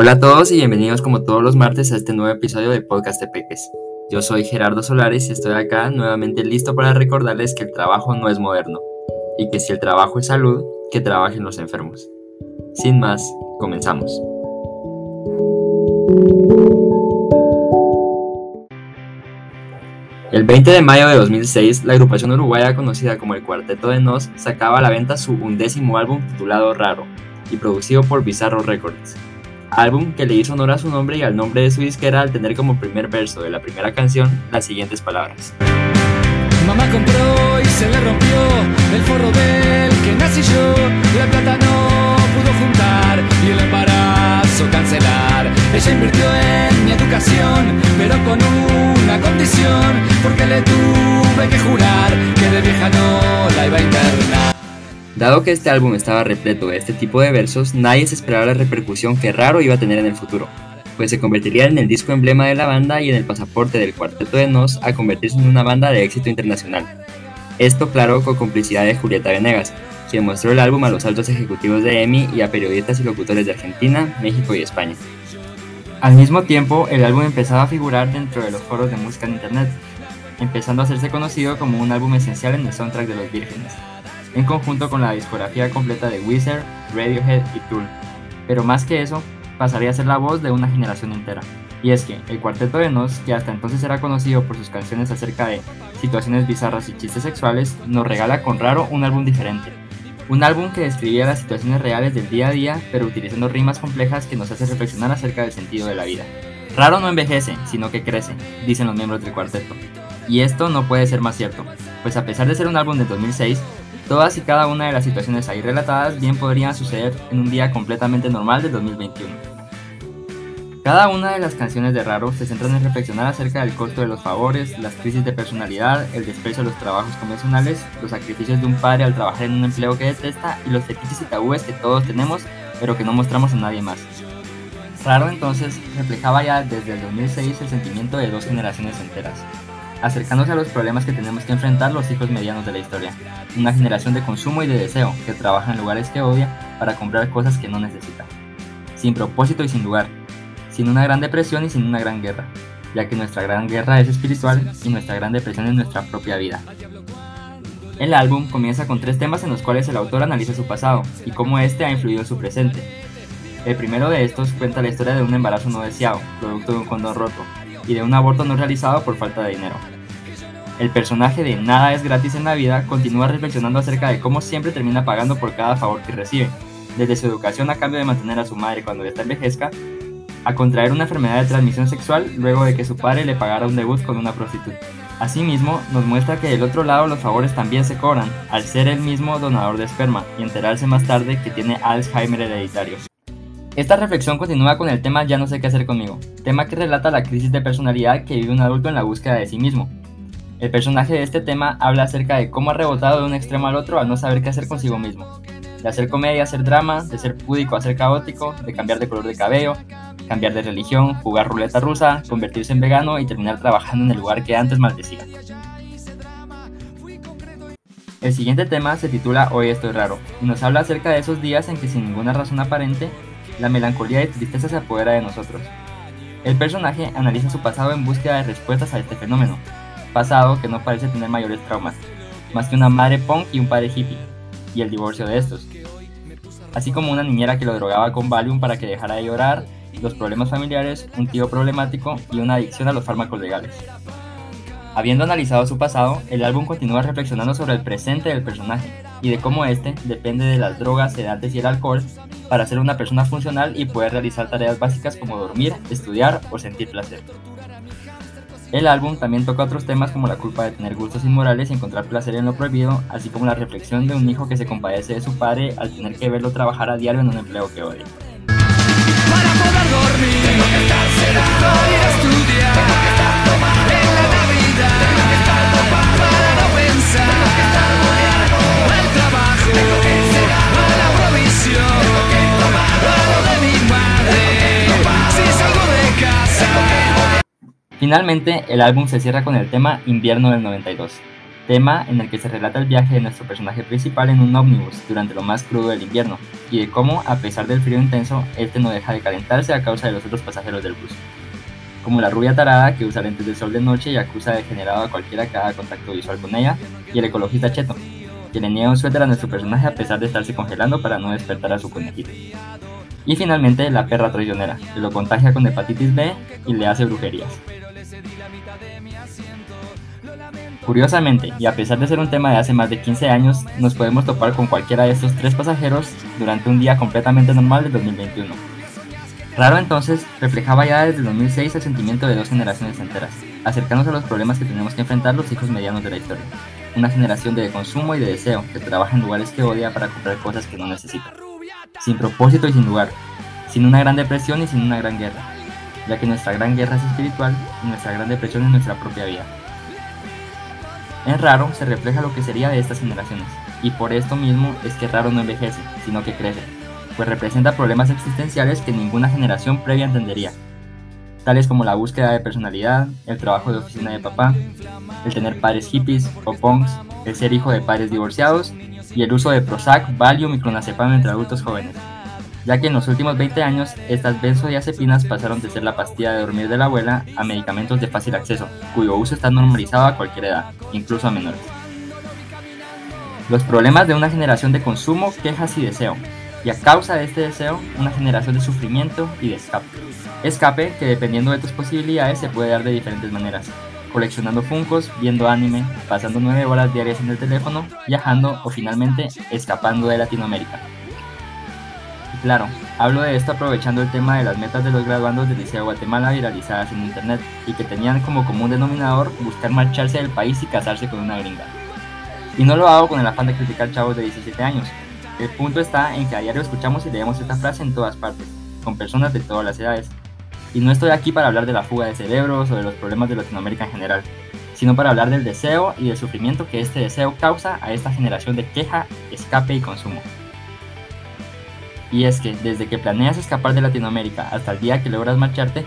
Hola a todos y bienvenidos como todos los martes a este nuevo episodio de Podcast de Peques. Yo soy Gerardo Solares y estoy acá nuevamente listo para recordarles que el trabajo no es moderno y que si el trabajo es salud, que trabajen los enfermos. Sin más, comenzamos. El 20 de mayo de 2006, la agrupación uruguaya conocida como el Cuarteto de Nos sacaba a la venta su undécimo álbum titulado Raro y producido por Bizarro Records. Álbum que le hizo honor a su nombre y al nombre de su disquera al tener como primer verso de la primera canción las siguientes palabras. Mamá compró y se le rompió el forro del que nací yo. La plata no pudo juntar y el embarazo cancelar. Ella invirtió en mi educación, pero con una condición, porque le tuve que jurar que de vieja no la iba a internar. Dado que este álbum estaba repleto de este tipo de versos, nadie se esperaba la repercusión que Raro iba a tener en el futuro, pues se convertiría en el disco emblema de la banda y en el pasaporte del cuarteto de Nos a convertirse en una banda de éxito internacional. Esto claro con complicidad de Julieta Venegas, quien mostró el álbum a los altos ejecutivos de EMI y a periodistas y locutores de Argentina, México y España. Al mismo tiempo, el álbum empezaba a figurar dentro de los foros de música en internet, empezando a hacerse conocido como un álbum esencial en el soundtrack de Los Vírgenes, en conjunto con la discografía completa de Weezer, Radiohead y Tool. Pero más que eso, pasaría a ser la voz de una generación entera. Y es que el Cuarteto de Nos, que hasta entonces era conocido por sus canciones acerca de situaciones bizarras y chistes sexuales, nos regala con raro un álbum diferente. Un álbum que describía las situaciones reales del día a día, pero utilizando rimas complejas que nos hace reflexionar acerca del sentido de la vida. Raro no envejece, sino que crece, dicen los miembros del cuarteto. Y esto no puede ser más cierto, pues a pesar de ser un álbum de 2006, todas y cada una de las situaciones ahí relatadas bien podrían suceder en un día completamente normal de 2021. Cada una de las canciones de Raro se centran en reflexionar acerca del costo de los favores, las crisis de personalidad, el desprecio a los trabajos convencionales, los sacrificios de un padre al trabajar en un empleo que detesta y los fetiches y tabúes que todos tenemos pero que no mostramos a nadie más. Raro entonces reflejaba ya desde el 2006 el sentimiento de dos generaciones enteras, acercándose a los problemas que tenemos que enfrentar los hijos medianos de la historia. Una generación de consumo y de deseo que trabaja en lugares que odia para comprar cosas que no necesita. Sin propósito y sin lugar, sin una gran depresión y sin una gran guerra, ya que nuestra gran guerra es espiritual y nuestra gran depresión es nuestra propia vida. El álbum comienza con tres temas en los cuales el autor analiza su pasado y cómo este ha influido en su presente. El primero de estos cuenta la historia de un embarazo no deseado, producto de un condón roto, y de un aborto no realizado por falta de dinero. El personaje de Nada es gratis en la vida continúa reflexionando acerca de cómo siempre termina pagando por cada favor que recibe, desde su educación a cambio de mantener a su madre cuando esta envejezca a contraer una enfermedad de transmisión sexual luego de que su padre le pagara un debut con una prostituta. Asimismo, nos muestra que del otro lado los favores también se cobran, al ser el mismo donador de esperma y enterarse más tarde que tiene Alzheimer hereditario. Esta reflexión continúa con el tema Ya no sé qué hacer conmigo, tema que relata la crisis de personalidad que vive un adulto en la búsqueda de sí mismo. El personaje de este tema habla acerca de cómo ha rebotado de un extremo al otro al no saber qué hacer consigo mismo, de hacer comedia a hacer drama, de ser púdico a ser caótico, de cambiar de color de cabello, cambiar de religión, jugar ruleta rusa, convertirse en vegano y terminar trabajando en el lugar que antes maldecía. El siguiente tema se titula Hoy estoy raro y nos habla acerca de esos días en que sin ninguna razón aparente, la melancolía y tristeza se apodera de nosotros. El personaje analiza su pasado en búsqueda de respuestas a este fenómeno, pasado que no parece tener mayores traumas, más que una madre punk y un padre hippie, y el divorcio de estos, así como una niñera que lo drogaba con Valium para que dejara de llorar los problemas familiares, un tío problemático y una adicción a los fármacos legales. Habiendo analizado su pasado, el álbum continúa reflexionando sobre el presente del personaje y de cómo este depende de las drogas, sedantes y el alcohol para ser una persona funcional y poder realizar tareas básicas como dormir, estudiar o sentir placer. El álbum también toca otros temas como la culpa de tener gustos inmorales y encontrar placer en lo prohibido, así como la reflexión de un hijo que se compadece de su padre al tener que verlo trabajar a diario en un empleo que odia. Para poder dormir, tengo que estar Finalmente, el álbum se cierra con el tema Invierno del 92, tema en el que se relata el viaje de nuestro personaje principal en un ómnibus durante lo más crudo del invierno, y de cómo, a pesar del frío intenso, este no deja de calentarse a causa de los otros pasajeros del bus. Como la rubia tarada que usa lentes de sol de noche y acusa de generado a cualquiera que haga contacto visual con ella, y el ecologista Cheto, que le niega un suéter a nuestro personaje a pesar de estarse congelando para no despertar a su conejito. Y finalmente la perra traicionera, que lo contagia con hepatitis B y le hace brujerías. Curiosamente, y a pesar de ser un tema de hace más de 15 años, nos podemos topar con cualquiera de estos tres pasajeros durante un día completamente normal de 2021. Raro entonces reflejaba ya desde 2006 el sentimiento de dos generaciones enteras, acercándose a los problemas que tenemos que enfrentar los hijos medianos de la historia. Una generación de consumo y de deseo, que trabaja en lugares que odia para comprar cosas que no necesita. Sin propósito y sin lugar, sin una gran depresión y sin una gran guerra, ya que nuestra gran guerra es espiritual y nuestra gran depresión es nuestra propia vida. En Raro se refleja lo que sería de estas generaciones, y por esto mismo es que Raro no envejece, sino que crece, pues representa problemas existenciales que ninguna generación previa entendería, tales como la búsqueda de personalidad, el trabajo de oficina de papá, el tener padres hippies o punks, el ser hijo de padres divorciados y el uso de Prozac, Valium y clonazepam entre adultos jóvenes, ya que en los últimos 20 años estas benzodiazepinas pasaron de ser la pastilla de dormir de la abuela a medicamentos de fácil acceso, cuyo uso está normalizado a cualquier edad, incluso a menores. Los problemas de una generación de consumo, quejas y deseo, y a causa de este deseo, una generación de sufrimiento y de escape. Escape que dependiendo de tus posibilidades se puede dar de diferentes maneras, coleccionando funcos, viendo anime, pasando 9 horas diarias en el teléfono, viajando o finalmente escapando de Latinoamérica. Claro, hablo de esto aprovechando el tema de las metas de los graduandos del Liceo de Guatemala viralizadas en internet y que tenían como común denominador buscar marcharse del país y casarse con una gringa. Y no lo hago con el afán de criticar chavos de 17 años. El punto está en que a diario escuchamos y leemos esta frase en todas partes, con personas de todas las edades, y no estoy aquí para hablar de la fuga de cerebros o de los problemas de Latinoamérica en general, sino para hablar del deseo y del sufrimiento que este deseo causa a esta generación de queja, escape y consumo. Y es que desde que planeas escapar de Latinoamérica hasta el día que logras marcharte,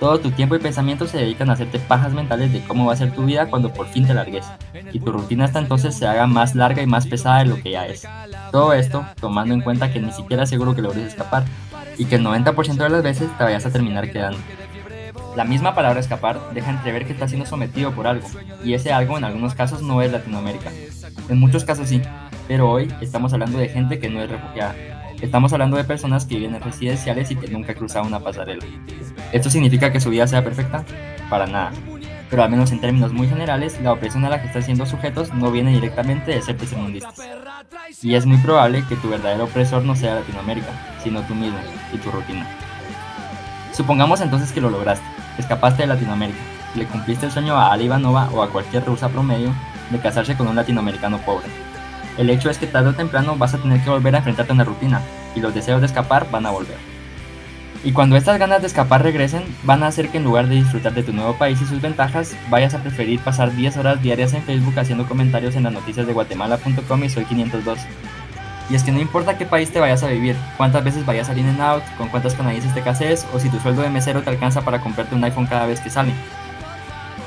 todo tu tiempo y pensamiento se dedican a hacerte pajas mentales de cómo va a ser tu vida cuando por fin te largues, y tu rutina hasta entonces se haga más larga y más pesada de lo que ya es. Todo esto tomando en cuenta que ni siquiera seguro que logres escapar, y que el 90% de las veces te vayas a terminar quedando. La misma palabra escapar deja entrever que estás siendo sometido por algo, y ese algo en algunos casos no es Latinoamérica. En muchos casos sí, pero hoy estamos hablando de gente que no es refugiada. Estamos hablando de personas que viven en residenciales y que nunca cruzado una pasarela. ¿Esto significa que su vida sea perfecta? Para nada. Pero al menos en términos muy generales, la opresión a la que están siendo sujetos no viene directamente de ser tercermundistas. Y es muy probable que tu verdadero opresor no sea Latinoamérica, sino tú mismo y tu rutina. Supongamos entonces que lo lograste, escapaste de Latinoamérica, le cumpliste el sueño a Ali Ivanova o a cualquier rusa promedio de casarse con un latinoamericano pobre. El hecho es que tarde o temprano vas a tener que volver a enfrentarte a una rutina, y los deseos de escapar van a volver. Y cuando estas ganas de escapar regresen, van a hacer que en lugar de disfrutar de tu nuevo país y sus ventajas, vayas a preferir pasar 10 horas diarias en Facebook haciendo comentarios en las noticias de guatemala.com y soy 502. Y es que no importa qué país te vayas a vivir, cuántas veces vayas al in and out, con cuántas canadienses te cases o si tu sueldo de mesero te alcanza para comprarte un iPhone cada vez que sale.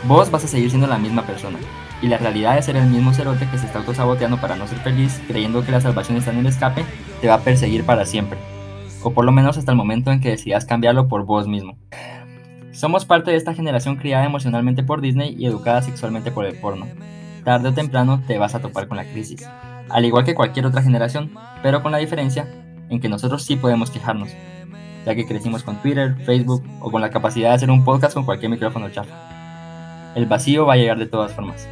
Vos vas a seguir siendo la misma persona. Y la realidad de ser el mismo cerote que se está autosaboteando para no ser feliz, creyendo que la salvación está en el escape, te va a perseguir para siempre o por lo menos hasta el momento en que decidas cambiarlo por vos mismo. Somos parte de esta generación criada emocionalmente por Disney y educada sexualmente por el porno. Tarde o temprano te vas a topar con la crisis, al igual que cualquier otra generación, pero con la diferencia en que nosotros sí podemos quejarnos, ya que crecimos con Twitter, Facebook o con la capacidad de hacer un podcast con cualquier micrófono chafa. El vacío va a llegar de todas formas,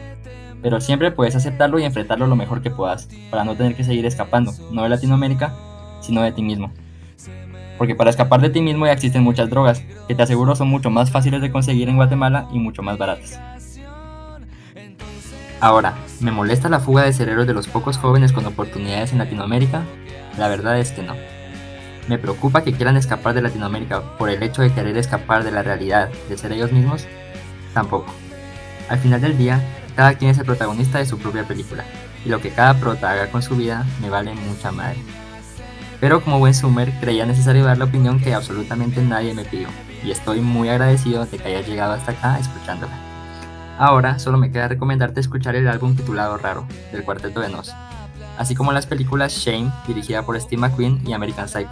pero siempre puedes aceptarlo y enfrentarlo lo mejor que puedas, para no tener que seguir escapando, no de Latinoamérica, sino de ti mismo porque para escapar de ti mismo ya existen muchas drogas, que te aseguro son mucho más fáciles de conseguir en Guatemala y mucho más baratas. Ahora, ¿me molesta la fuga de cerebros de los pocos jóvenes con oportunidades en Latinoamérica? La verdad es que no. ¿Me preocupa que quieran escapar de Latinoamérica por el hecho de querer escapar de la realidad de ser ellos mismos? Tampoco. Al final del día, cada quien es el protagonista de su propia película, y lo que cada prota haga con su vida me vale mucha madre pero como buen Summer creía necesario dar la opinión que absolutamente nadie me pidió, y estoy muy agradecido de que haya llegado hasta acá escuchándola. Ahora solo me queda recomendarte escuchar el álbum titulado Raro, del Cuarteto de Nos, así como las películas Shame, dirigida por Steve McQueen, y American Psycho,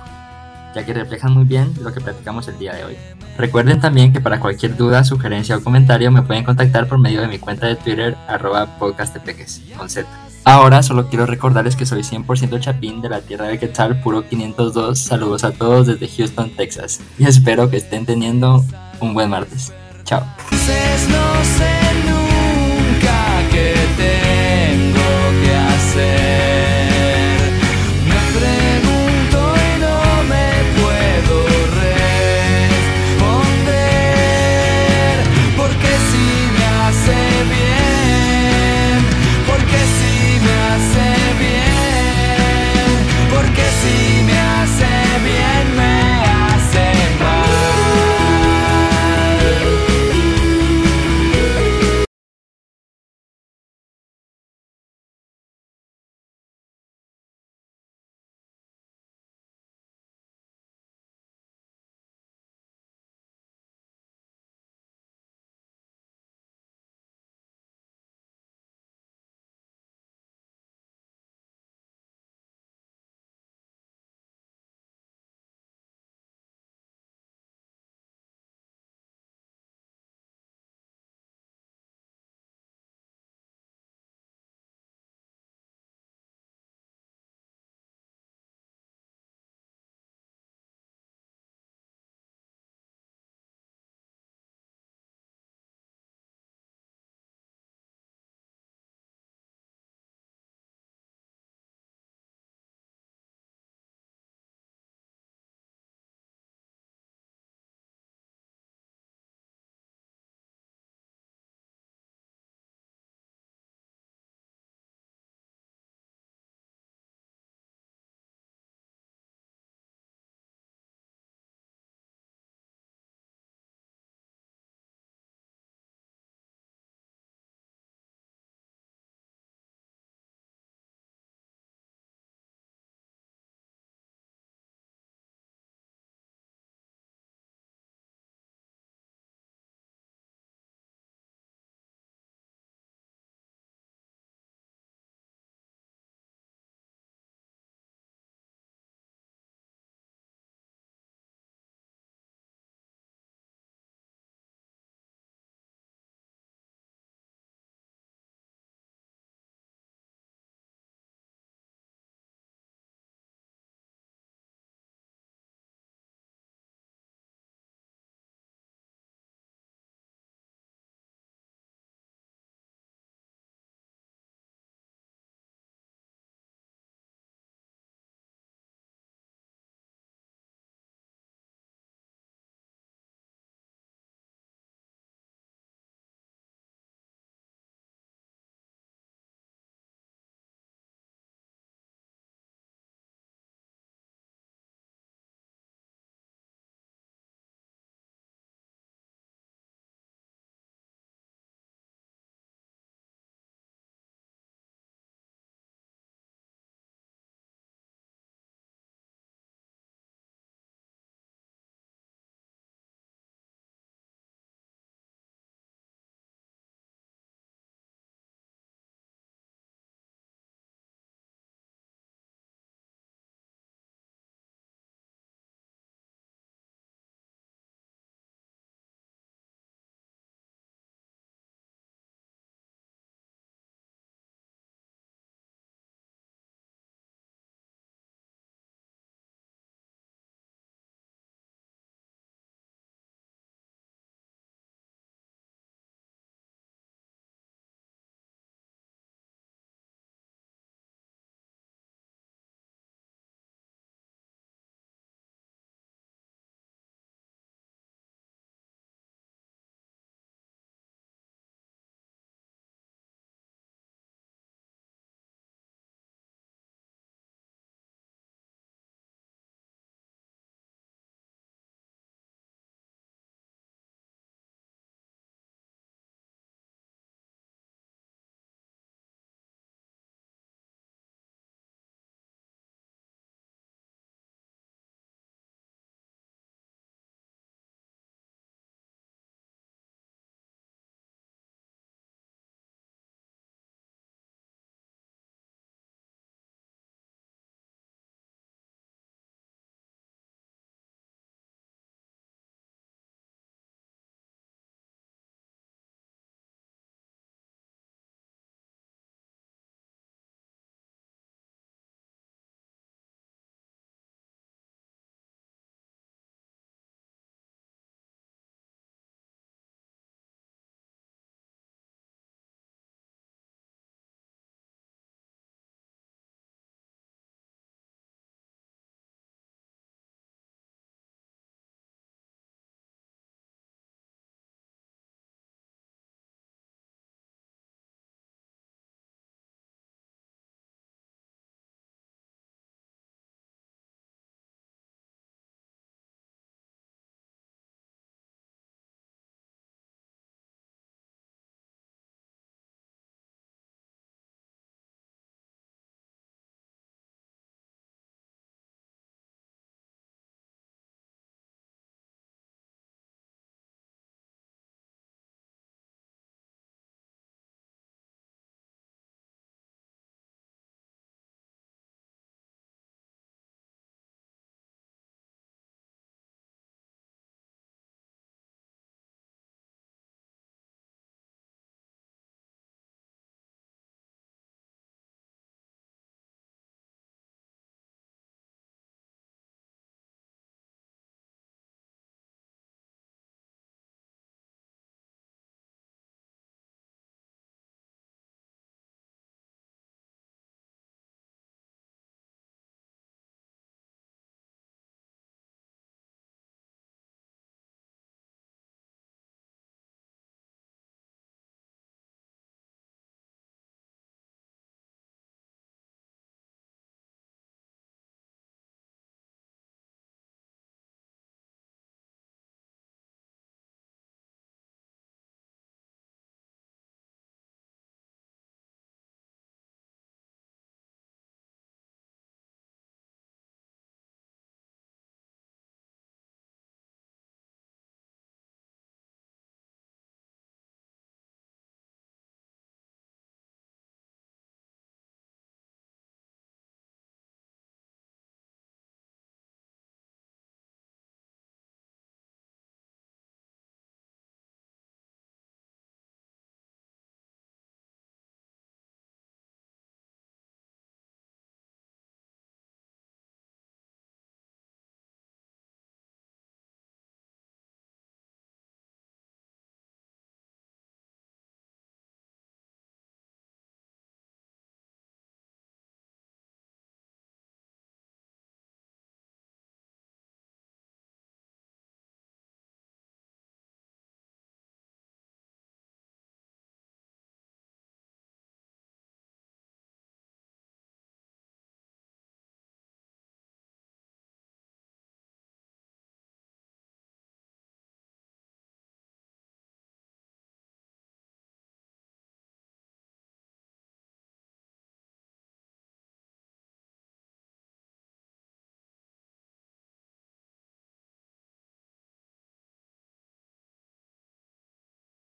ya que reflejan muy bien lo que platicamos el día de hoy. Recuerden también que para cualquier duda, sugerencia o comentario me pueden contactar por medio de mi cuenta de Twitter, arroba podcastpeques, con Z. Ahora solo quiero recordarles que soy 100% chapín de la tierra de Quetzal, puro 502. Saludos a todos desde Houston, Texas. Y espero que estén teniendo un buen martes. Chao.